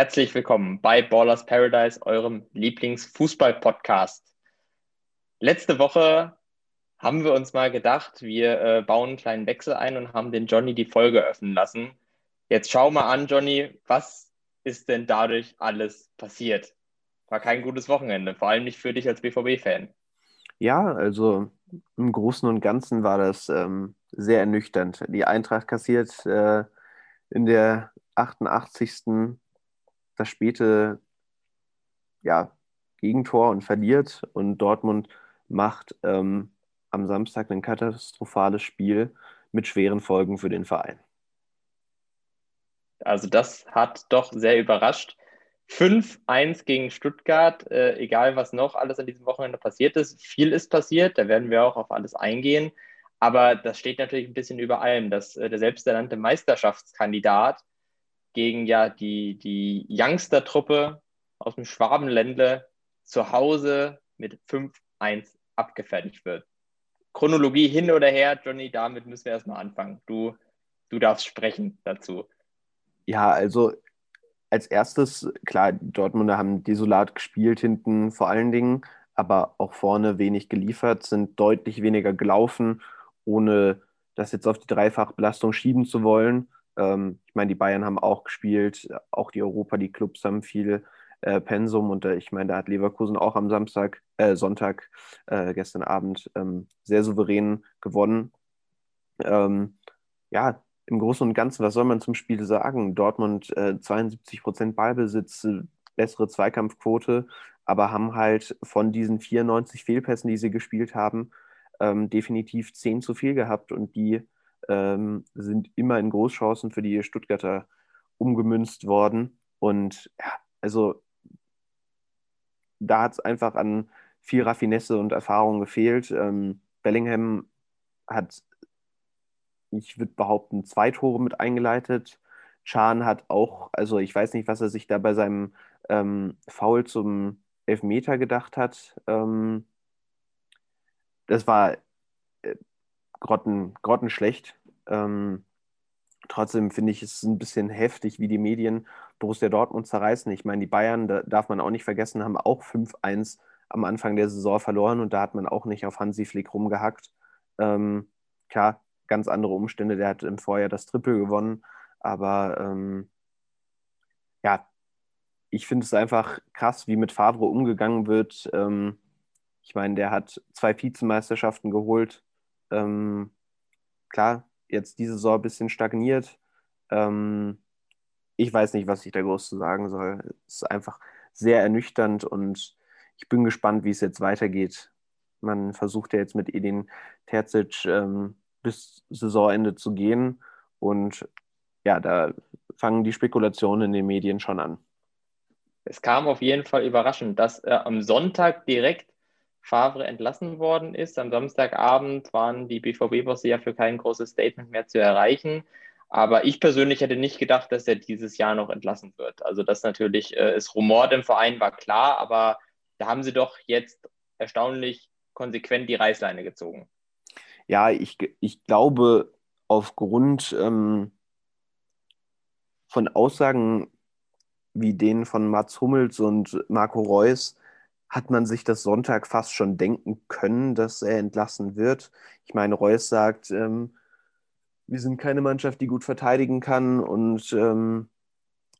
Herzlich willkommen bei Ballers Paradise, eurem Lieblingsfußball-Podcast. Letzte Woche haben wir uns mal gedacht, wir äh, bauen einen kleinen Wechsel ein und haben den Johnny die Folge öffnen lassen. Jetzt schau mal an, Johnny, was ist denn dadurch alles passiert? War kein gutes Wochenende, vor allem nicht für dich als BVB-Fan. Ja, also im Großen und Ganzen war das ähm, sehr ernüchternd. Die Eintracht kassiert äh, in der 88. das späte ja, Gegentor und verliert und Dortmund macht ähm, am Samstag ein katastrophales Spiel mit schweren Folgen für den Verein. Also das hat doch sehr überrascht. 5-1 gegen Stuttgart, äh, egal was noch alles an diesem Wochenende passiert ist. Viel ist passiert, da werden wir auch auf alles eingehen. Aber das steht natürlich ein bisschen über allem, dass äh, der selbsternannte Meisterschaftskandidat gegen ja die, die Youngster-Truppe aus dem Schwabenländle zu Hause mit 5-1 abgefertigt wird. Chronologie hin oder her, Johnny, damit müssen wir erstmal anfangen. Du, du darfst sprechen dazu. Ja, also als erstes, klar, Dortmunder haben desolat gespielt hinten vor allen Dingen, aber auch vorne wenig geliefert, sind deutlich weniger gelaufen, ohne das jetzt auf die Dreifachbelastung schieben zu wollen. Ähm, ich meine, die Bayern haben auch gespielt, auch die Europa, die Clubs haben viel äh, Pensum und äh, ich meine, da hat Leverkusen auch am Samstag, äh, Sonntag, äh, gestern Abend ähm, sehr souverän gewonnen. Ähm, ja, im Großen und Ganzen, was soll man zum Spiel sagen? Dortmund äh, 72 Prozent Ballbesitz, äh, bessere Zweikampfquote, aber haben halt von diesen 94 Fehlpässen, die sie gespielt haben, ähm, definitiv 10 zu viel gehabt und die ähm, sind immer in Großchancen für die Stuttgarter umgemünzt worden. Und ja, also da hat es einfach an viel Raffinesse und Erfahrung gefehlt. Ähm, Bellingham hat, ich würde behaupten, zwei Tore mit eingeleitet. Chan hat auch, also ich weiß nicht, was er sich da bei seinem ähm, Foul zum Elfmeter gedacht hat. Ähm, das war äh, grotten, grottenschlecht. Ähm, trotzdem finde ich es ein bisschen heftig, wie die Medien Borussia Dortmund zerreißen. Ich meine, die Bayern, da darf man auch nicht vergessen, haben auch 5-1 am Anfang der Saison verloren und da hat man auch nicht auf Hansi Flick rumgehackt. Ähm, klar, ganz andere Umstände. Der hat im Vorjahr das Triple gewonnen, aber ähm, ja, ich finde es einfach krass, wie mit Favre umgegangen wird. Ähm, ich meine, der hat zwei Vizemeisterschaften geholt. Ähm, klar, jetzt diese Saison ein bisschen stagniert. Ähm, ich weiß nicht, was ich da groß zu sagen soll. Es ist einfach sehr ernüchternd und ich bin gespannt, wie es jetzt weitergeht. Man versucht ja jetzt mit Edin Terzic ähm, bis Saisonende zu gehen und ja, da fangen die Spekulationen in den Medien schon an. Es kam auf jeden Fall überraschend, dass äh, am Sonntag direkt Favre entlassen worden ist. Am Samstagabend waren die BVB-Bosse ja für kein großes Statement mehr zu erreichen. Aber ich persönlich hätte nicht gedacht, dass er dieses Jahr noch entlassen wird. Also das natürlich, äh, es rumort im Verein war klar, aber da haben sie doch jetzt erstaunlich konsequent die Reißleine gezogen. Ja, ich, ich glaube, aufgrund ähm, von Aussagen wie denen von Mats Hummels und Marco Reus hat man sich das Sonntag fast schon denken können, dass er entlassen wird. Ich meine, Reus sagt, ähm, wir sind keine Mannschaft, die gut verteidigen kann. Und ähm,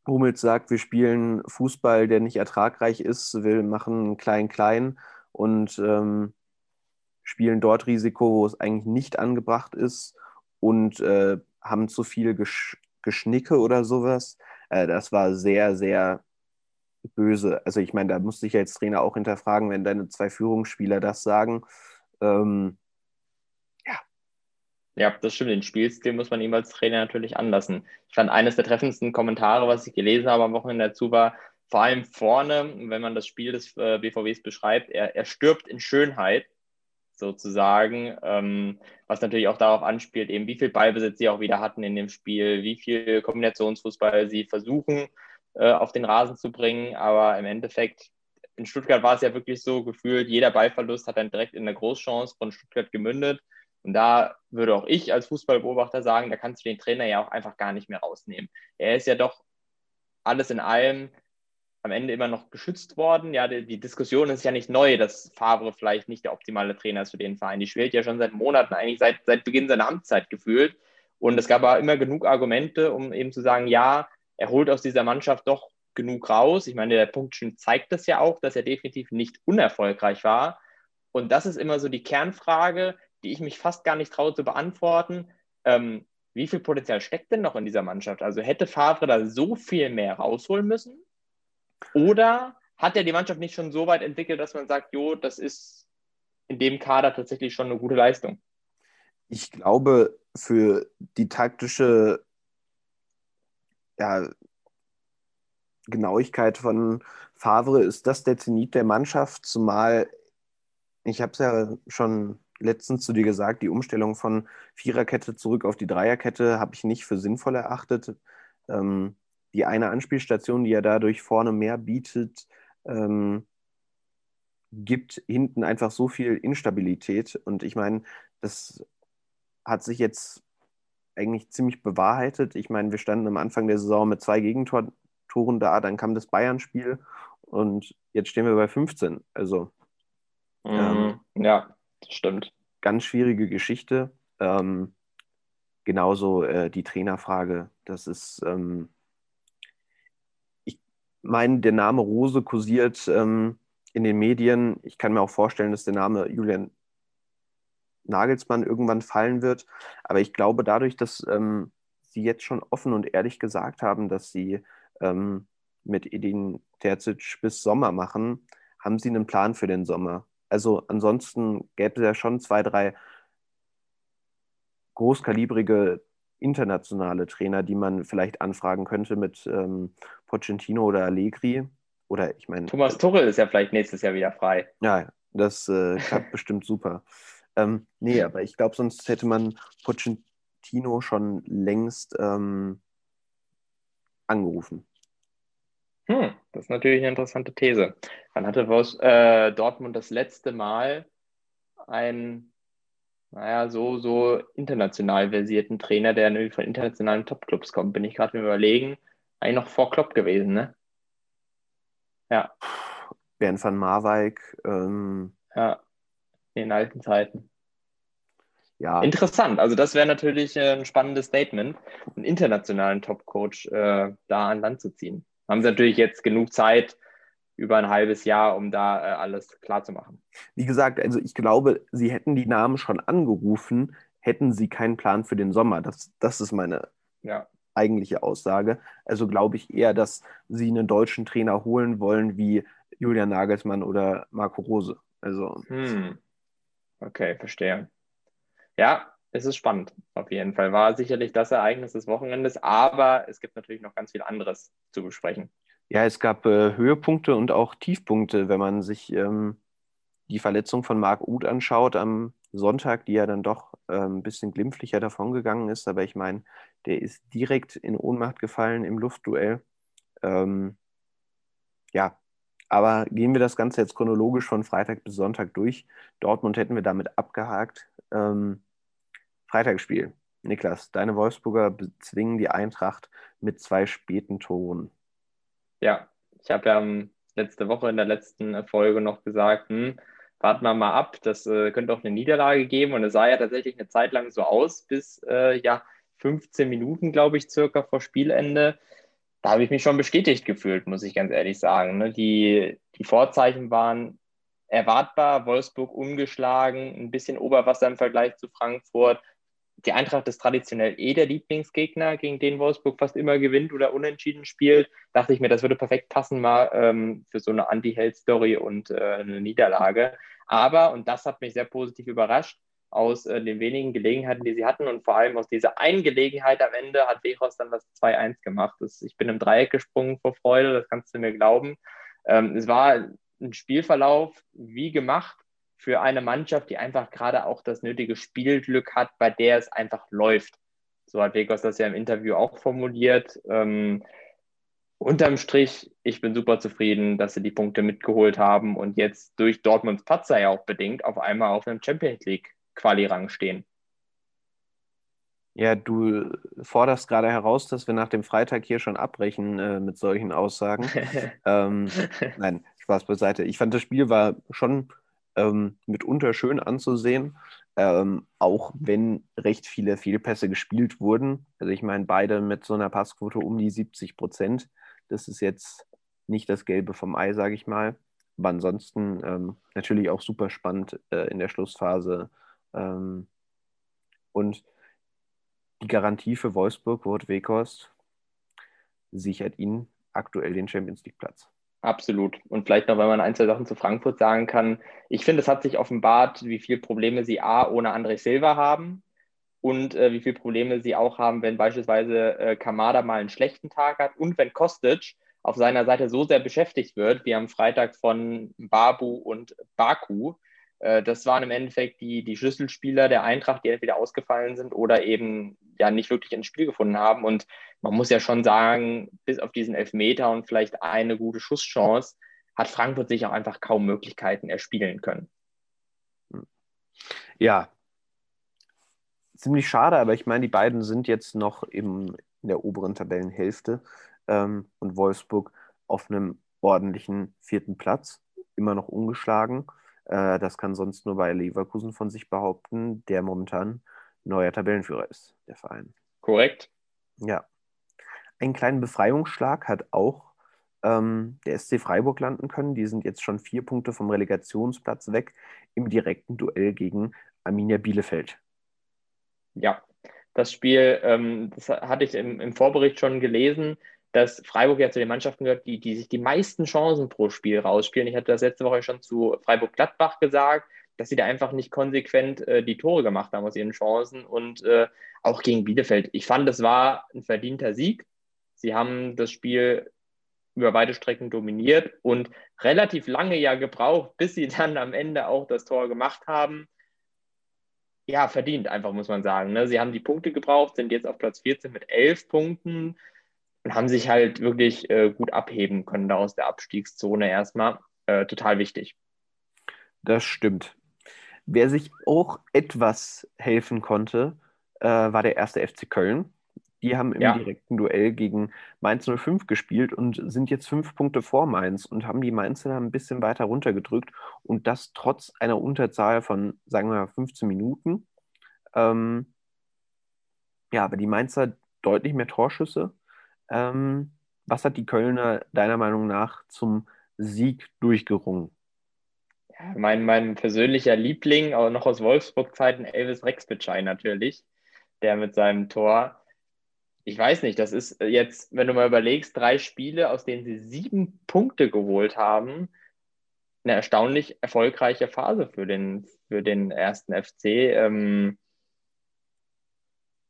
Hummels sagt, wir spielen Fußball, der nicht ertragreich ist. Wir machen klein-klein und ähm, spielen dort Risiko, wo es eigentlich nicht angebracht ist und äh, haben zu viel Gesch Geschnicke oder sowas. Äh, das war sehr, sehr böse. Also ich meine, da musste ich als Trainer auch hinterfragen, wenn deine zwei Führungsspieler das sagen. Ähm, ja, das stimmt. Den Spielstil muss man ihm als Trainer natürlich anlassen. Ich fand eines der treffendsten Kommentare, was ich gelesen habe am Wochenende dazu, war vor allem vorne, wenn man das Spiel des äh, BVWs beschreibt, er, er stirbt in Schönheit sozusagen, ähm, was natürlich auch darauf anspielt, eben wie viel Ballbesitz sie auch wieder hatten in dem Spiel, wie viel Kombinationsfußball sie versuchen äh, auf den Rasen zu bringen, aber im Endeffekt in Stuttgart war es ja wirklich so gefühlt, jeder Ballverlust hat dann direkt in eine Großchance von Stuttgart gemündet und da würde auch ich als Fußballbeobachter sagen, da kannst du den Trainer ja auch einfach gar nicht mehr rausnehmen. Er ist ja doch alles in allem am Ende immer noch geschützt worden. Ja, die, die, Diskussion ist ja nicht neu, dass Favre vielleicht nicht der optimale Trainer ist für den Verein. Die schwelt ja schon seit Monaten, eigentlich seit, seit Beginn seiner Amtszeit gefühlt. Und es gab aber immer genug Argumente, um eben zu sagen, ja, er holt aus dieser Mannschaft doch genug raus. Ich meine, der Punkt schon zeigt das ja auch, dass er definitiv nicht unerfolgreich war. Und das ist immer so die Kernfrage, die ich mich fast gar nicht traue zu beantworten. Ähm, wie viel Potenzial steckt denn noch in dieser Mannschaft? Also hätte Favre da so viel mehr rausholen müssen? Oder hat er die Mannschaft nicht schon so weit entwickelt, dass man sagt, jo, das ist in dem Kader tatsächlich schon eine gute Leistung? Ich glaube, für die taktische ja, Genauigkeit von Favre ist das der Zenit der Mannschaft, zumal ich habe es ja schon letztens zu dir gesagt, die Umstellung von Viererkette zurück auf die Dreierkette habe ich nicht für sinnvoll erachtet. Ähm, die eine Anspielstation, die er dadurch vorne mehr bietet, ähm, gibt hinten einfach so viel Instabilität. Und ich meine, das hat sich jetzt eigentlich ziemlich bewahrheitet. Ich meine, wir standen am Anfang der Saison mit zwei Gegentoren da, dann kam das Bayern-Spiel und jetzt stehen wir bei 15. Also Mhm. Ähm, ja, das stimmt. Ganz schwierige Geschichte. Ähm, genauso äh, die Trainerfrage. Das ist, ähm, ich meine, der Name Rose kursiert ähm, in den Medien. Ich kann mir auch vorstellen, dass der Name Julian Nagelsmann irgendwann fallen wird. Aber ich glaube, dadurch, dass ähm, sie jetzt schon offen und ehrlich gesagt haben, dass sie ähm, mit Edin Terzic bis Sommer machen, haben sie einen Plan für den Sommer. Also ansonsten gäbe es ja schon zwei, drei großkalibrige internationale Trainer, die man vielleicht anfragen könnte mit ähm, Pochettino oder Allegri. Oder ich meine. Thomas Tuchel ist ja vielleicht nächstes Jahr wieder frei. Ja, das äh, klappt bestimmt super. Ähm, nee, aber ich glaube, sonst hätte man Pochettino schon längst ähm, angerufen. Hm, das ist natürlich eine interessante These. Wann hatte Wolfs, äh, Dortmund das letzte Mal einen, naja, so, so international versierten Trainer, der irgendwie von internationalen Topclubs kommt? Bin ich gerade mir überlegen. Eigentlich noch vor Klopp gewesen, ne? Ja. Bernd van Marwijk. Ähm... Ja, in den alten Zeiten. Ja. Interessant. Also das wäre natürlich ein spannendes Statement, einen internationalen Topcoach äh, da an Land zu ziehen haben sie natürlich jetzt genug Zeit, über ein halbes Jahr, um da äh, alles klar zu machen. Wie gesagt, also ich glaube, sie hätten die Namen schon angerufen, hätten sie keinen Plan für den Sommer. Das, das ist meine ja. eigentliche Aussage. Also glaube ich eher, dass sie einen deutschen Trainer holen wollen wie Julian Nagelsmann oder Marco Rose. Also. Hm. Okay, verstehe. Ja, es ist spannend, auf jeden Fall. War sicherlich das Ereignis des Wochenendes, aber es gibt natürlich noch ganz viel anderes zu besprechen. Ja, es gab äh, Höhepunkte und auch Tiefpunkte, wenn man sich ähm, die Verletzung von Marc Uth anschaut am Sonntag, die ja dann doch äh, ein bisschen glimpflicher davongegangen ist. Aber ich meine, der ist direkt in Ohnmacht gefallen im Luftduell. Ähm, ja, aber gehen wir das Ganze jetzt chronologisch von Freitag bis Sonntag durch. Dortmund hätten wir damit abgehakt. Ähm, Freitagsspiel. Niklas, deine Wolfsburger bezwingen die Eintracht mit zwei späten Toren. Ja, ich habe ja letzte Woche in der letzten Folge noch gesagt, hm, warten wir mal ab, das äh, könnte auch eine Niederlage geben. Und es sah ja tatsächlich eine Zeit lang so aus, bis äh, ja 15 Minuten, glaube ich, circa vor Spielende. Da habe ich mich schon bestätigt gefühlt, muss ich ganz ehrlich sagen. Ne? Die, die Vorzeichen waren erwartbar, Wolfsburg ungeschlagen, ein bisschen Oberwasser im Vergleich zu Frankfurt die Eintracht ist traditionell eh der Lieblingsgegner, gegen den Wolfsburg fast immer gewinnt oder unentschieden spielt. Dachte ich mir, das würde perfekt passen mal ähm, für so eine Anti-Held-Story und äh, eine Niederlage. Aber, und das hat mich sehr positiv überrascht, aus äh, den wenigen Gelegenheiten, die sie hatten und vor allem aus dieser einen Gelegenheit am Ende hat Wechos dann das 2-1 gemacht. Das, ich bin im Dreieck gesprungen vor Freude, das kannst du mir glauben. Ähm, es war ein Spielverlauf wie gemacht für eine Mannschaft, die einfach gerade auch das nötige Spielglück hat, bei der es einfach läuft. So hat Vegos das ja im Interview auch formuliert. Ähm, unterm Strich, ich bin super zufrieden, dass sie die Punkte mitgeholt haben und jetzt durch Dortmunds Patzer ja auch bedingt auf einmal auf einem Champions League Quali-Rang stehen. Ja, du forderst gerade heraus, dass wir nach dem Freitag hier schon abbrechen äh, mit solchen Aussagen. ähm, nein, Spaß beiseite. Ich fand, das Spiel war schon ähm, mitunter schön anzusehen, ähm, auch wenn recht viele Fehlpässe gespielt wurden. Also ich meine, beide mit so einer Passquote um die 70 Prozent. Das ist jetzt nicht das Gelbe vom Ei, sage ich mal. Aber ansonsten ähm, natürlich auch super spannend äh, in der Schlussphase. Ähm, und die Garantie für Wolfsburg, Wort Weghorst, sichert ihnen aktuell den Champions League Platz. Absolut. Und vielleicht noch, wenn man ein, zwei Sachen zu Frankfurt sagen kann. Ich finde, es hat sich offenbart, wie viele Probleme sie A, ohne André Silva haben und äh, wie viele Probleme sie auch haben, wenn beispielsweise äh, Kamada mal einen schlechten Tag hat und wenn Kostic auf seiner Seite so sehr beschäftigt wird, wie am Freitag von Babu und Baku. Äh, das waren im Endeffekt die, die Schlüsselspieler der Eintracht, die entweder ausgefallen sind oder eben ja nicht wirklich ins Spiel gefunden haben. Und man muss ja schon sagen, bis auf diesen Elfmeter und vielleicht eine gute Schusschance, hat Frankfurt sich auch einfach kaum Möglichkeiten erspielen können. Ja, ziemlich schade, aber ich meine, die beiden sind jetzt noch im, in der oberen Tabellenhälfte ähm, und Wolfsburg auf einem ordentlichen vierten Platz, immer noch ungeschlagen. Äh, das kann sonst nur bei Leverkusen von sich behaupten, der momentan neuer Tabellenführer ist, der Verein. Korrekt. Ja. Einen kleinen Befreiungsschlag hat auch ähm, der SC Freiburg landen können. Die sind jetzt schon vier Punkte vom Relegationsplatz weg im direkten Duell gegen Arminia Bielefeld. Ja, das Spiel, ähm, das hatte ich im, im Vorbericht schon gelesen dass Freiburg ja zu den Mannschaften gehört, die, die sich die meisten Chancen pro Spiel rausspielen. Ich hatte das letzte Woche schon zu Freiburg-Gladbach gesagt, dass sie da einfach nicht konsequent äh, die Tore gemacht haben aus ihren Chancen und äh, auch gegen Bielefeld. Ich fand, das war ein verdienter Sieg. Sie haben das Spiel über beide Strecken dominiert und relativ lange ja gebraucht, bis sie dann am Ende auch das Tor gemacht haben. Ja, verdient einfach, muss man sagen. Ne? Sie haben die Punkte gebraucht, sind jetzt auf Platz 14 mit elf Punkten und haben sich halt wirklich äh, gut abheben können da aus der Abstiegszone erstmal. Äh, total wichtig. Das stimmt. Wer sich auch etwas helfen konnte, äh, war der erste FC Köln. Die haben im ja. direkten Duell gegen Mainz 05 gespielt und sind jetzt fünf Punkte vor Mainz und haben die Mainzer ein bisschen weiter runtergedrückt und das trotz einer Unterzahl von, sagen wir mal, 15 Minuten. Ähm, ja, aber die Mainzer deutlich mehr Torschüsse, ähm, was hat die Kölner deiner Meinung nach zum Sieg durchgerungen? Ja, mein, mein persönlicher Liebling, auch noch aus Wolfsburg-Zeiten, Elvis Rexbitschei natürlich, der mit seinem Tor, ich weiß nicht, das ist jetzt, wenn du mal überlegst, drei Spiele, aus denen sie sieben Punkte geholt haben, eine erstaunlich erfolgreiche Phase für den, für den ersten FC. Ähm,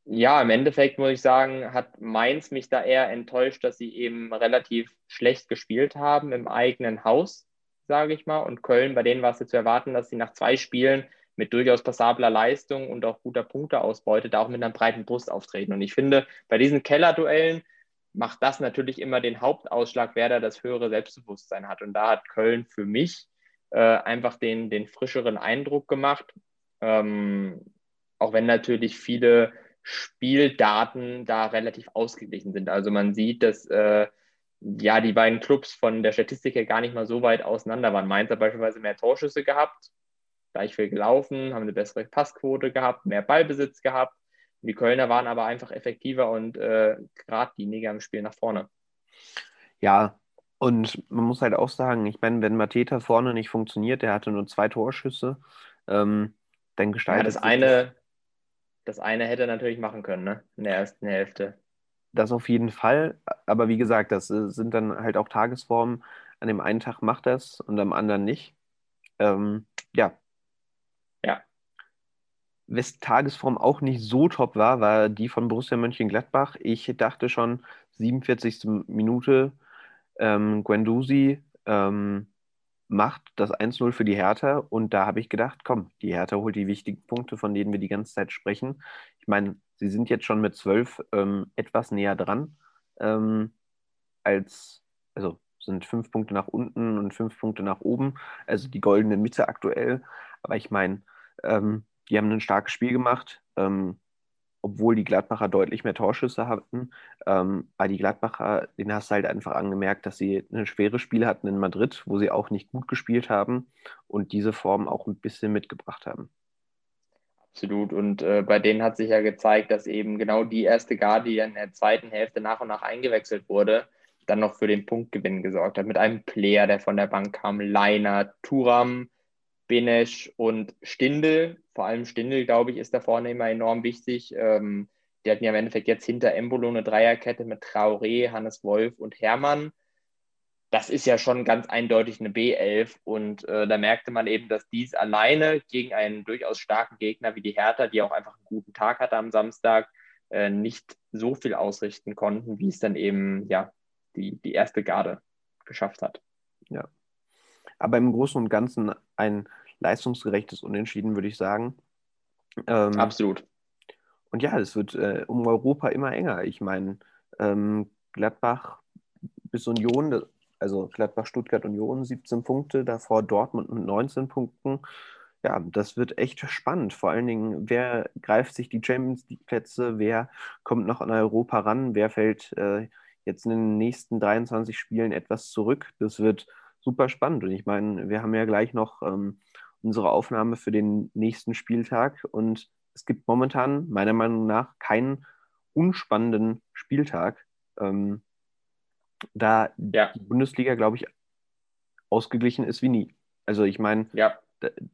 ja, im Endeffekt muss ich sagen, hat Mainz mich da eher enttäuscht, dass sie eben relativ schlecht gespielt haben im eigenen Haus, sage ich mal. Und Köln, bei denen war es jetzt zu erwarten, dass sie nach zwei Spielen mit durchaus passabler Leistung und auch guter Punkteausbeute da auch mit einer breiten Brust auftreten. Und ich finde, bei diesen Kellerduellen macht das natürlich immer den Hauptausschlag, wer da das höhere Selbstbewusstsein hat. Und da hat Köln für mich äh, einfach den, den frischeren Eindruck gemacht. Ähm, auch wenn natürlich viele Spieldaten da relativ ausgeglichen sind. Also man sieht, dass äh, ja die beiden Clubs von der Statistik her gar nicht mal so weit auseinander waren. Mainz hat beispielsweise mehr Torschüsse gehabt, gleich viel gelaufen, haben eine bessere Passquote gehabt, mehr Ballbesitz gehabt. Die Kölner waren aber einfach effektiver und äh, geradliniger im Spiel nach vorne. Ja, und man muss halt auch sagen, ich meine, wenn Mateta vorne nicht funktioniert, der hatte nur zwei Torschüsse, ähm, dann gestaltet ja, das eine, das eine hätte er natürlich machen können, ne? In der ersten Hälfte. Das auf jeden Fall. Aber wie gesagt, das äh, sind dann halt auch Tagesformen. An dem einen Tag macht das und am anderen nicht. Ähm, ja. Ja. Wes Tagesform auch nicht so top war, war die von Borussia Mönchengladbach. Ich dachte schon, 47. Minute, ähm, Guendouzi ähm, macht das 1-0 für die Hertha und da habe ich gedacht, komm, die Hertha holt die wichtigen Punkte, von denen wir die ganze Zeit sprechen. Ich meine, sie sind jetzt schon mit 12 ähm, etwas näher dran ähm, als, also sind fünf Punkte nach unten und fünf Punkte nach oben, also die goldene Mitte aktuell. Aber ich meine, ähm, die haben ein starkes Spiel gemacht. Ähm, obwohl die Gladbacher deutlich mehr Torschüsse hatten. Ähm, aber die Gladbacher, den hast du halt einfach angemerkt, dass sie ein schweres Spiel hatten in Madrid, wo sie auch nicht gut gespielt haben und diese Form auch ein bisschen mitgebracht haben. Absolut. Und äh, bei denen hat sich ja gezeigt, dass eben genau die erste Garde, die in der zweiten Hälfte nach und nach eingewechselt wurde, dann noch für den Punktgewinn gesorgt hat. Mit einem Player, der von der Bank kam, Leiner, Turam, Benesch und Stindel. Vor allem Stindel, glaube ich, ist da vorne immer enorm wichtig. Ähm, die hatten ja im Endeffekt jetzt hinter Embolo eine Dreierkette mit Traoré, Hannes Wolf und Hermann. Das ist ja schon ganz eindeutig eine B11 und äh, da merkte man eben, dass dies alleine gegen einen durchaus starken Gegner wie die Hertha, die auch einfach einen guten Tag hatte am Samstag, äh, nicht so viel ausrichten konnten, wie es dann eben ja die, die erste Garde geschafft hat. Ja. Aber im Großen und Ganzen ein leistungsgerechtes Unentschieden, würde ich sagen. Ähm, Absolut. Und ja, es wird äh, um Europa immer enger. Ich meine, ähm, Gladbach bis Union, also Gladbach, Stuttgart, Union 17 Punkte, davor Dortmund mit 19 Punkten. Ja, das wird echt spannend. Vor allen Dingen, wer greift sich die Champions League-Plätze, wer kommt noch an Europa ran, wer fällt äh, jetzt in den nächsten 23 Spielen etwas zurück. Das wird super spannend. Und ich meine, wir haben ja gleich noch ähm, unsere Aufnahme für den nächsten Spieltag und es gibt momentan meiner Meinung nach keinen unspannenden Spieltag, ähm, da ja. die Bundesliga, glaube ich, ausgeglichen ist wie nie. Also ich meine, ja.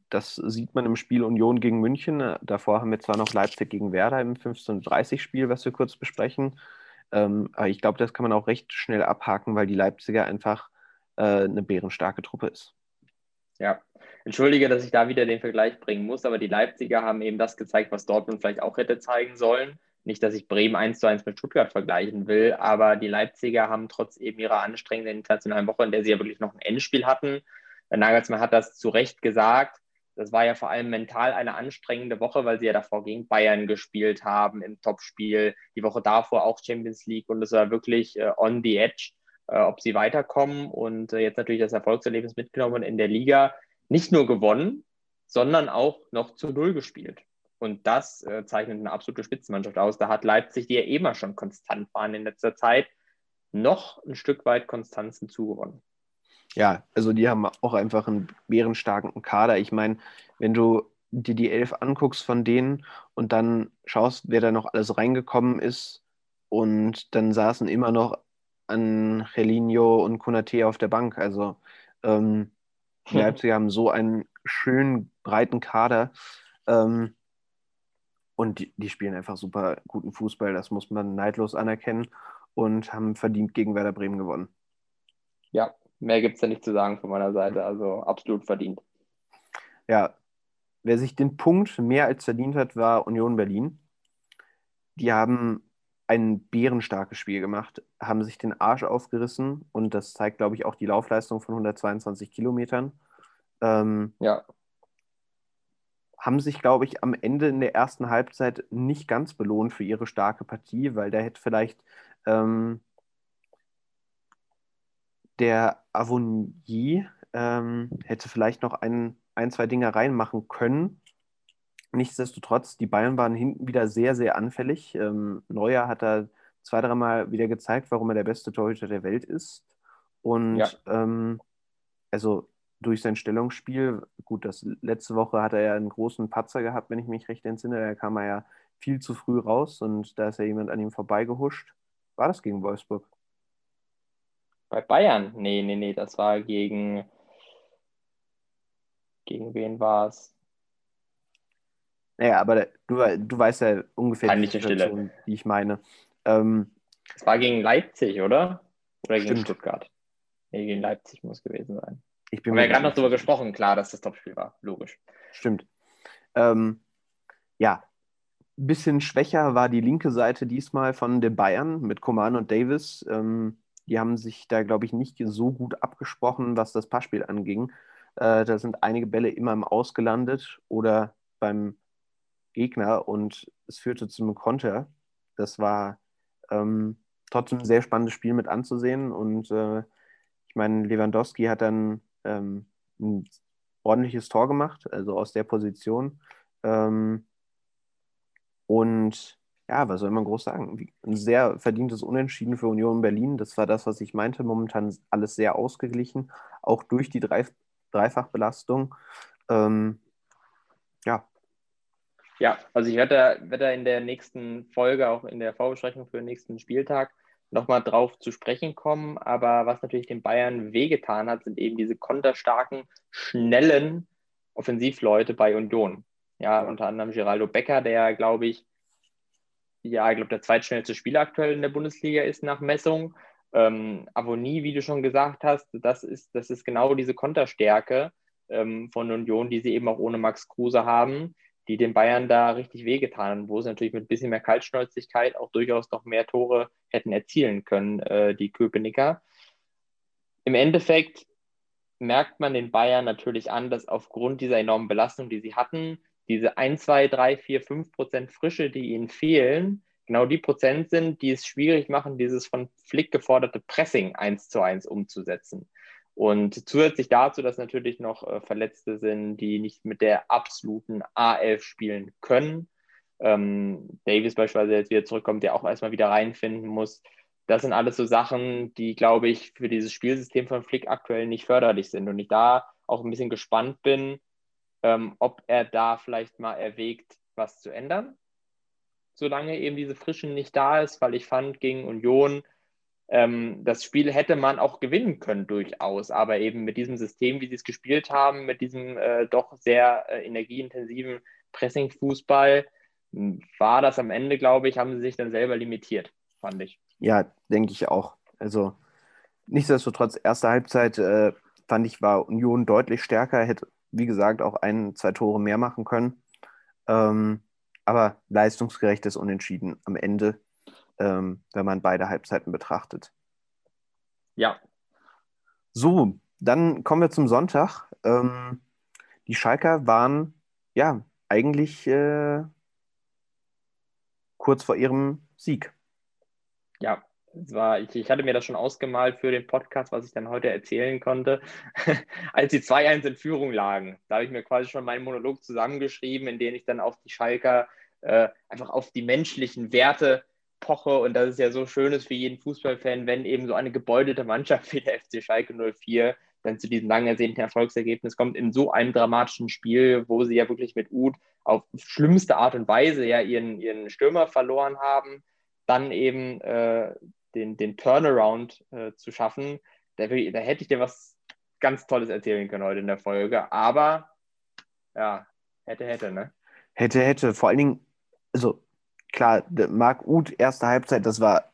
das sieht man im Spiel Union gegen München. Davor haben wir zwar noch Leipzig gegen Werder im 15:30-Spiel, was wir kurz besprechen. Ähm, aber ich glaube, das kann man auch recht schnell abhaken, weil die Leipziger einfach äh, eine bärenstarke Truppe ist. Ja, entschuldige, dass ich da wieder den Vergleich bringen muss, aber die Leipziger haben eben das gezeigt, was Dortmund vielleicht auch hätte zeigen sollen. Nicht, dass ich Bremen 1 zu 1 mit Stuttgart vergleichen will, aber die Leipziger haben trotz eben ihrer anstrengenden internationalen Woche, in der sie ja wirklich noch ein Endspiel hatten, Nagelsmann hat das zu Recht gesagt, das war ja vor allem mental eine anstrengende Woche, weil sie ja davor gegen Bayern gespielt haben im Topspiel, die Woche davor auch Champions League und es war wirklich äh, on the edge äh, ob sie weiterkommen und äh, jetzt natürlich das Erfolgserlebnis mitgenommen in der Liga nicht nur gewonnen, sondern auch noch zu Null gespielt. Und das äh, zeichnet eine absolute Spitzenmannschaft aus. Da hat Leipzig, die ja immer schon konstant waren in letzter Zeit, noch ein Stück weit Konstanz hinzugewonnen. Ja, also die haben auch einfach einen bärenstarken Kader. Ich meine, wenn du dir die elf anguckst von denen und dann schaust, wer da noch alles reingekommen ist und dann saßen immer noch an Relinho und Konate auf der Bank. Also ähm, die hm. Leipziger haben so einen schönen, breiten Kader. Ähm, und die, die, spielen einfach super guten Fußball, das muss man neidlos anerkennen und haben verdient gegen Werder Bremen gewonnen. Ja, mehr gibt es da nicht zu sagen von meiner Seite, also absolut verdient. Ja, wer sich den Punkt mehr als verdient hat, war Union Berlin. Die haben ein bärenstarkes Spiel gemacht, haben sich den Arsch aufgerissen und das zeigt, glaube ich, auch die Laufleistung von 122 Kilometern. Ähm, ja. Haben sich, glaube ich, am Ende in der ersten Halbzeit nicht ganz belohnt für ihre starke Partie, weil da hätte vielleicht ähm, der Avonier ähm, hätte vielleicht noch ein, ein, zwei Dinge reinmachen können. Nichtsdestotrotz, die Bayern waren hinten wieder sehr, sehr anfällig. Ähm, Neuer hat da zwei, dreimal wieder gezeigt, warum er der beste Torhüter der Welt ist. Und ja. ähm, also durch sein Stellungsspiel, gut, das letzte Woche hat er ja einen großen Patzer gehabt, wenn ich mich recht entsinne. Da kam er ja viel zu früh raus und da ist ja jemand an ihm vorbeigehuscht. War das gegen Wolfsburg? Bei Bayern? Nee, nee, nee, das war gegen. Gegen wen war es? Naja, aber du, du weißt ja ungefähr die Situation, die ich meine. Ähm, es war gegen Leipzig, oder? Oder gegen stimmt. Stuttgart? Nee, gegen Leipzig muss gewesen sein. Ich bin Haben wir ja gerade noch darüber gesprochen, klar, dass das Topspiel war. Logisch. Stimmt. Ähm, ja, ein bisschen schwächer war die linke Seite diesmal von den Bayern mit Coman und Davis. Ähm, die haben sich da, glaube ich, nicht so gut abgesprochen, was das Passspiel anging. Äh, da sind einige Bälle immer im Ausgelandet oder beim Gegner und es führte zu einem Konter. Das war ähm, trotzdem ein sehr spannendes Spiel mit anzusehen und äh, ich meine, Lewandowski hat dann ähm, ein ordentliches Tor gemacht, also aus der Position. Ähm, und ja, was soll man groß sagen? Ein sehr verdientes Unentschieden für Union Berlin. Das war das, was ich meinte. Momentan alles sehr ausgeglichen, auch durch die Dreif Dreifachbelastung. Ähm, ja. Ja, also ich werde, werde in der nächsten Folge, auch in der Vorbesprechung für den nächsten Spieltag, nochmal drauf zu sprechen kommen. Aber was natürlich den Bayern wehgetan hat, sind eben diese konterstarken, schnellen Offensivleute bei Union. Ja, unter anderem Geraldo Becker, der, glaube ich, ja, ich glaube, der zweitschnellste Spieler aktuell in der Bundesliga ist nach Messung. Ähm, Avonie, wie du schon gesagt hast, das ist, das ist genau diese Konterstärke ähm, von Union, die sie eben auch ohne Max Kruse haben, die den Bayern da richtig wehgetan haben, wo sie natürlich mit ein bisschen mehr Kaltschnäuzigkeit auch durchaus noch mehr Tore hätten erzielen können, äh, die Köpenicker. Im Endeffekt merkt man den Bayern natürlich an, dass aufgrund dieser enormen Belastung, die sie hatten, diese 1, 2, 3, 4, 5 Prozent Frische, die ihnen fehlen, genau die Prozent sind, die es schwierig machen, dieses von Flick geforderte Pressing 1 zu 1 umzusetzen. Und zusätzlich dazu, dass natürlich noch äh, Verletzte sind, die nicht mit der absoluten A11 spielen können. Ähm, Davis beispielsweise jetzt wieder zurückkommt, der auch erstmal wieder reinfinden muss. Das sind alles so Sachen, die, glaube ich, für dieses Spielsystem von Flick aktuell nicht förderlich sind. Und ich da auch ein bisschen gespannt bin, ähm, ob er da vielleicht mal erwägt, was zu ändern, solange eben diese Frischen nicht da ist, weil ich fand, gegen Union, ähm, das Spiel hätte man auch gewinnen können durchaus, aber eben mit diesem System, wie sie es gespielt haben, mit diesem äh, doch sehr äh, energieintensiven Pressing-Fußball, war das am Ende, glaube ich, haben sie sich dann selber limitiert, fand ich. Ja, denke ich auch. Also nichtsdestotrotz, erste Halbzeit äh, fand ich, war Union deutlich stärker, hätte wie gesagt, auch ein, zwei Tore mehr machen können. Ähm, aber leistungsgerechtes Unentschieden am Ende, ähm, wenn man beide Halbzeiten betrachtet. Ja. So, dann kommen wir zum Sonntag. Ähm, die Schalker waren ja eigentlich äh, kurz vor ihrem Sieg. Ja, war, ich, ich hatte mir das schon ausgemalt für den Podcast, was ich dann heute erzählen konnte, als die 2-1 in Führung lagen. Da habe ich mir quasi schon meinen Monolog zusammengeschrieben, in dem ich dann auf die Schalker äh, einfach auf die menschlichen Werte poche und das ist ja so schön für jeden Fußballfan, wenn eben so eine gebeutelte Mannschaft wie der FC Schalke 04 dann zu diesem lang ersehnten Erfolgsergebnis kommt, in so einem dramatischen Spiel, wo sie ja wirklich mit Uth auf schlimmste Art und Weise ja ihren, ihren Stürmer verloren haben, dann eben äh, den, den Turnaround äh, zu schaffen, da, da, hätte ich dir was ganz Tolles erzählen können heute in der Folge. Aber ja, hätte, hätte, ne? Hätte, hätte. Vor allen Dingen, also klar, Marc Uth, erste Halbzeit, das war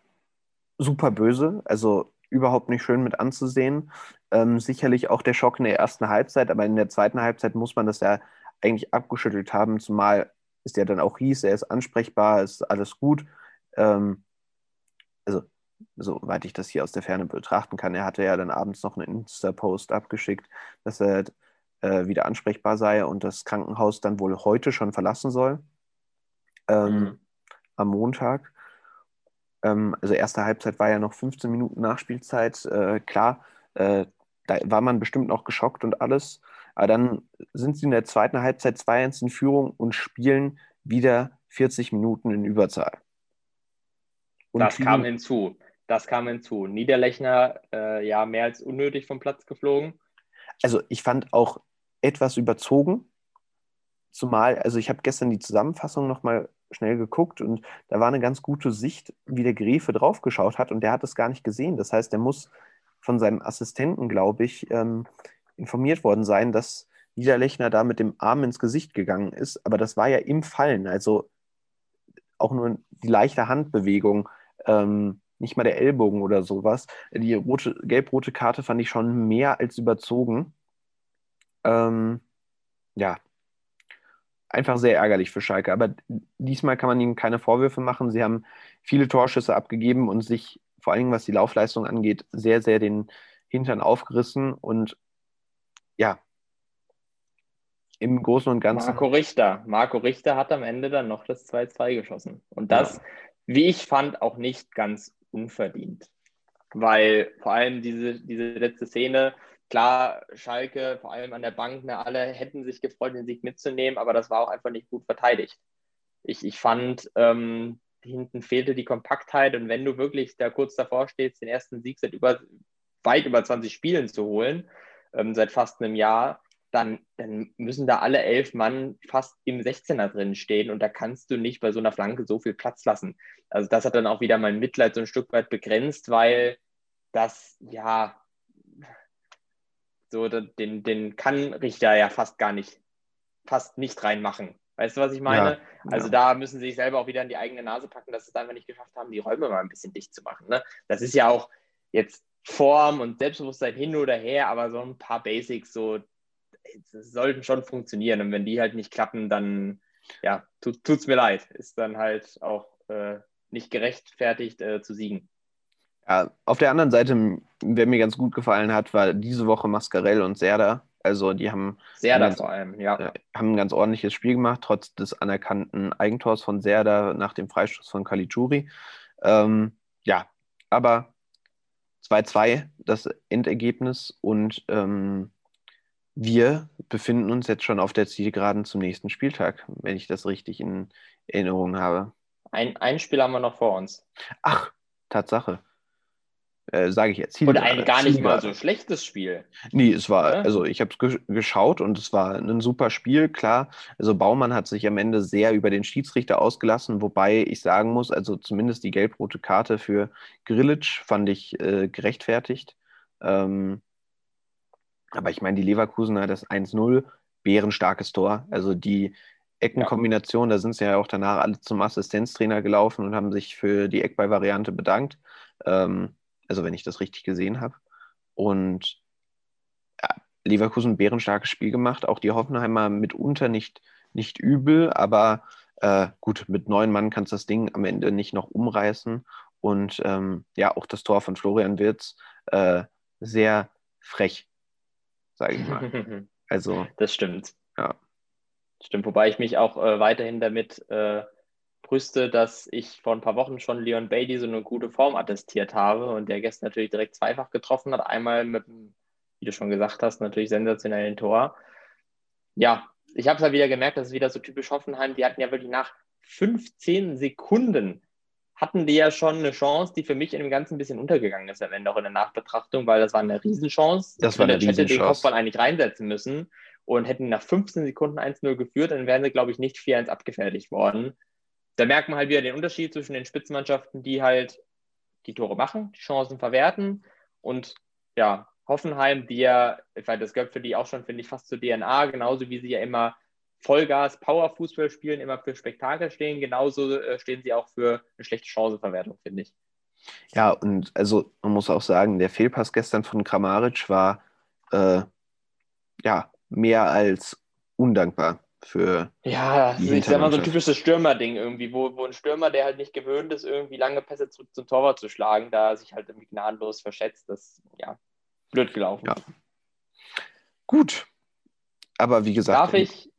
super böse, also überhaupt nicht schön mit anzusehen. Ähm, sicherlich auch der Schock in der ersten Halbzeit, aber in der zweiten Halbzeit muss man das ja eigentlich abgeschüttelt haben, zumal es ja dann auch hieß, er ist ansprechbar, ist alles gut. Ähm, also soweit ich das hier aus der Ferne betrachten kann. Er hatte ja dann abends noch einen Insta-Post abgeschickt, dass er äh, wieder ansprechbar sei und das Krankenhaus dann wohl heute schon verlassen soll. Ähm, mhm. Am Montag. Ähm, also erste Halbzeit war ja noch 15 Minuten Nachspielzeit. Äh, klar, äh, da war man bestimmt noch geschockt und alles. Aber dann sind sie in der zweiten Halbzeit 2-1 in Führung und spielen wieder 40 Minuten in Überzahl. Und das kam hinzu. Das kam hinzu. Niederlechner, äh, ja, mehr als unnötig vom Platz geflogen. Also ich fand auch etwas überzogen. Zumal, also ich habe gestern die Zusammenfassung nochmal schnell geguckt und da war eine ganz gute Sicht, wie der Gräfe draufgeschaut hat und der hat es gar nicht gesehen. Das heißt, der muss von seinem Assistenten, glaube ich, ähm, informiert worden sein, dass Niederlechner da mit dem Arm ins Gesicht gegangen ist. Aber das war ja im Fallen, also auch nur die leichte Handbewegung. Ähm, nicht mal der Ellbogen oder sowas. Die rote, gelb-rote Karte fand ich schon mehr als überzogen. Ähm, ja, einfach sehr ärgerlich für Schalke. Aber diesmal kann man ihnen keine Vorwürfe machen. Sie haben viele Torschüsse abgegeben und sich vor allem, was die Laufleistung angeht, sehr, sehr den Hintern aufgerissen. Und ja, im Großen und Ganzen. Marco Richter. Marco Richter hat am Ende dann noch das 2-2 geschossen. Und das, ja. wie ich fand, auch nicht ganz unverdient. Weil vor allem diese, diese letzte Szene, klar, Schalke, vor allem an der Bank, ne, alle hätten sich gefreut, den Sieg mitzunehmen, aber das war auch einfach nicht gut verteidigt. Ich, ich fand, ähm, hinten fehlte die Kompaktheit und wenn du wirklich da kurz davor stehst, den ersten Sieg seit über, weit über 20 Spielen zu holen, ähm, seit fast einem Jahr, dann, dann müssen da alle elf Mann fast im 16er drin stehen und da kannst du nicht bei so einer Flanke so viel Platz lassen. Also das hat dann auch wieder mein Mitleid so ein Stück weit begrenzt, weil das, ja, so den, den kann Richter ja fast gar nicht, fast nicht reinmachen. Weißt du, was ich meine? Ja, also ja. da müssen sie sich selber auch wieder in die eigene Nase packen, dass sie es einfach nicht geschafft haben, die Räume mal ein bisschen dicht zu machen. Ne? Das ist ja auch jetzt Form und Selbstbewusstsein hin oder her, aber so ein paar Basics, so sollten schon funktionieren. Und wenn die halt nicht klappen, dann ja, tut es mir leid. Ist dann halt auch äh, nicht gerechtfertigt äh, zu siegen. Ja, auf der anderen Seite, wer mir ganz gut gefallen hat, war diese Woche Mascarell und Serda. Also die haben Serda vor allem, ja. Äh, haben ein ganz ordentliches Spiel gemacht, trotz des anerkannten Eigentors von Serda nach dem Freistoß von Caligiuri. Ähm, ja, aber 2-2 das Endergebnis und ähm, wir befinden uns jetzt schon auf der Zielgeraden zum nächsten Spieltag, wenn ich das richtig in Erinnerung habe. Ein, ein Spiel haben wir noch vor uns. Ach, Tatsache. Äh, Sage ich jetzt. Und ein gar nicht mal so schlechtes Spiel. Nee, es war, ja? also ich habe es geschaut und es war ein super Spiel, klar. Also Baumann hat sich am Ende sehr über den Schiedsrichter ausgelassen, wobei ich sagen muss, also zumindest die gelb-rote Karte für Grillitsch fand ich äh, gerechtfertigt. Ähm, aber ich meine, die Leverkusener, das 1-0, bärenstarkes Tor. Also die Eckenkombination, ja. da sind sie ja auch danach alle zum Assistenztrainer gelaufen und haben sich für die Eckball-Variante bedankt. Ähm, also wenn ich das richtig gesehen habe. Und ja, Leverkusen bärenstarkes Spiel gemacht. Auch die Hoffenheimer mitunter nicht, nicht übel, aber äh, gut, mit neun Mann kannst du das Ding am Ende nicht noch umreißen. Und ähm, ja, auch das Tor von Florian Wirz äh, sehr frech sage ich mal. Also. Das stimmt. Ja. Stimmt, wobei ich mich auch äh, weiterhin damit äh, brüste, dass ich vor ein paar Wochen schon Leon Bailey so eine gute Form attestiert habe und der gestern natürlich direkt zweifach getroffen hat. Einmal mit, wie du schon gesagt hast, natürlich sensationellen Tor. Ja, ich habe es halt wieder gemerkt, das ist wieder so typisch Hoffenheim. Die hatten ja wirklich nach 15 Sekunden hatten die ja schon eine Chance, die für mich in dem Ganzen ein bisschen untergegangen ist am Ende auch in der Nachbetrachtung, weil das war eine Riesenchance. Das war eine Riesenchance. hätte den Kopfball eigentlich reinsetzen müssen und hätten nach 15 Sekunden 1-0 geführt, dann wären sie, glaube ich, nicht 4-1 abgefertigt worden. Da merkt man halt wieder den Unterschied zwischen den Spitzenmannschaften, die halt die Tore machen, die Chancen verwerten und ja, Hoffenheim, die ja, ich weiß, das gehört für die auch schon, finde ich, fast zur DNA, genauso wie sie ja immer Vollgas Power-Fußball spielen, immer für Spektakel stehen. Genauso äh, stehen sie auch für eine schlechte Chancenverwertung, finde ich. Ja, und also man muss auch sagen, der Fehlpass gestern von Kramaric war äh, ja mehr als undankbar für. Ja, also ich sag mal so ein typisches Stürmer-Ding irgendwie, wo, wo ein Stürmer, der halt nicht gewöhnt ist, irgendwie lange Pässe zurück zum Torwart zu schlagen, da sich halt irgendwie gnadenlos verschätzt, das ja blöd gelaufen. Ja. Gut. Aber wie gesagt. Darf ich,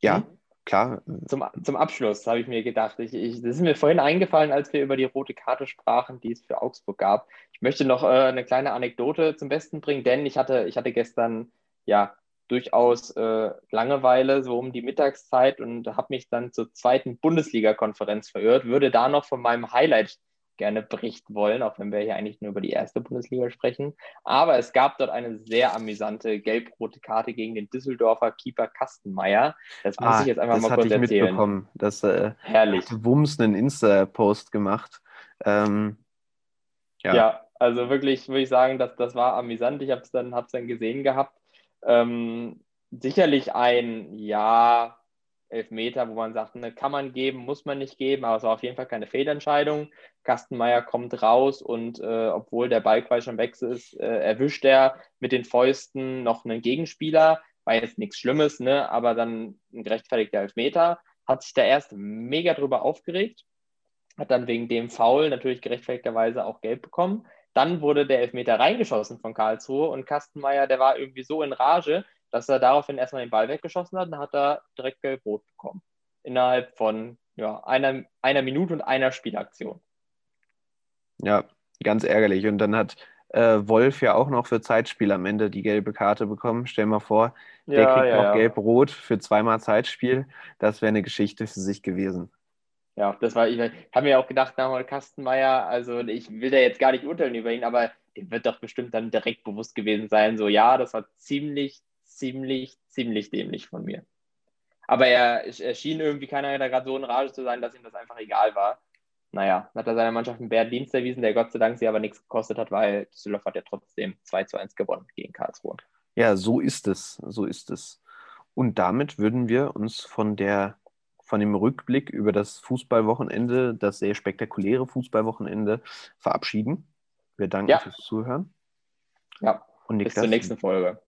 ja, hm? klar. Zum, zum Abschluss habe ich mir gedacht, ich, ich, das ist mir vorhin eingefallen, als wir über die rote Karte sprachen, die es für Augsburg gab. Ich möchte noch äh, eine kleine Anekdote zum Besten bringen, denn ich hatte, ich hatte gestern ja durchaus äh, Langeweile, so um die Mittagszeit und habe mich dann zur zweiten Bundesliga-Konferenz verirrt, würde da noch von meinem Highlight gerne berichten wollen, auch wenn wir hier eigentlich nur über die erste Bundesliga sprechen. Aber es gab dort eine sehr amüsante gelb-rote Karte gegen den Düsseldorfer Keeper Kastenmeier. Das muss ah, ich jetzt einfach mal kurz erzählen. Das hatte ich mitbekommen. Das, äh, Herrlich. Hat Wums einen Insta-Post gemacht. Ähm, ja. ja. also wirklich würde ich sagen, dass das war amüsant. Ich habe es dann, dann gesehen gehabt. Ähm, sicherlich ein, ja, Elfmeter, wo man sagt, ne, kann man geben, muss man nicht geben, aber es war auf jeden Fall keine Fehlentscheidung. Kastenmeier kommt raus und äh, obwohl der Ball quasi schon weg ist, äh, erwischt er mit den Fäusten noch einen Gegenspieler. War jetzt nichts Schlimmes, ne? aber dann ein gerechtfertigter Elfmeter. Hat sich der erste mega drüber aufgeregt, hat dann wegen dem Foul natürlich gerechtfertigterweise auch Geld bekommen. Dann wurde der Elfmeter reingeschossen von Karlsruhe und Kastenmeier, der war irgendwie so in Rage, dass er daraufhin erstmal den Ball weggeschossen hat, dann hat er direkt gelb-rot bekommen. Innerhalb von ja, einer, einer Minute und einer Spielaktion. Ja, ganz ärgerlich. Und dann hat äh, Wolf ja auch noch für Zeitspiel am Ende die gelbe Karte bekommen. Stell mal vor, der ja, kriegt ja, noch ja. gelb-rot für zweimal Zeitspiel. Das wäre eine Geschichte für sich gewesen. Ja, das war, ich habe mir auch gedacht, nach Kastenmeier, also ich will da jetzt gar nicht urteilen über ihn, aber dem wird doch bestimmt dann direkt bewusst gewesen sein, so ja, das war ziemlich, ziemlich, ziemlich dämlich von mir. Aber er, er schien irgendwie keiner da gerade so in Rage zu sein, dass ihm das einfach egal war. Naja, hat er seiner Mannschaft einen Bärendienst erwiesen, der Gott sei Dank sie aber nichts gekostet hat, weil Düsseldorf hat ja trotzdem 2 zu 1 gewonnen gegen Karlsruhe. Ja, so ist es, so ist es. Und damit würden wir uns von der von dem Rückblick über das Fußballwochenende, das sehr spektakuläre Fußballwochenende verabschieden. Wir danken Ja. fürs Zuhören. Ja, Und bis zur nächsten Folge.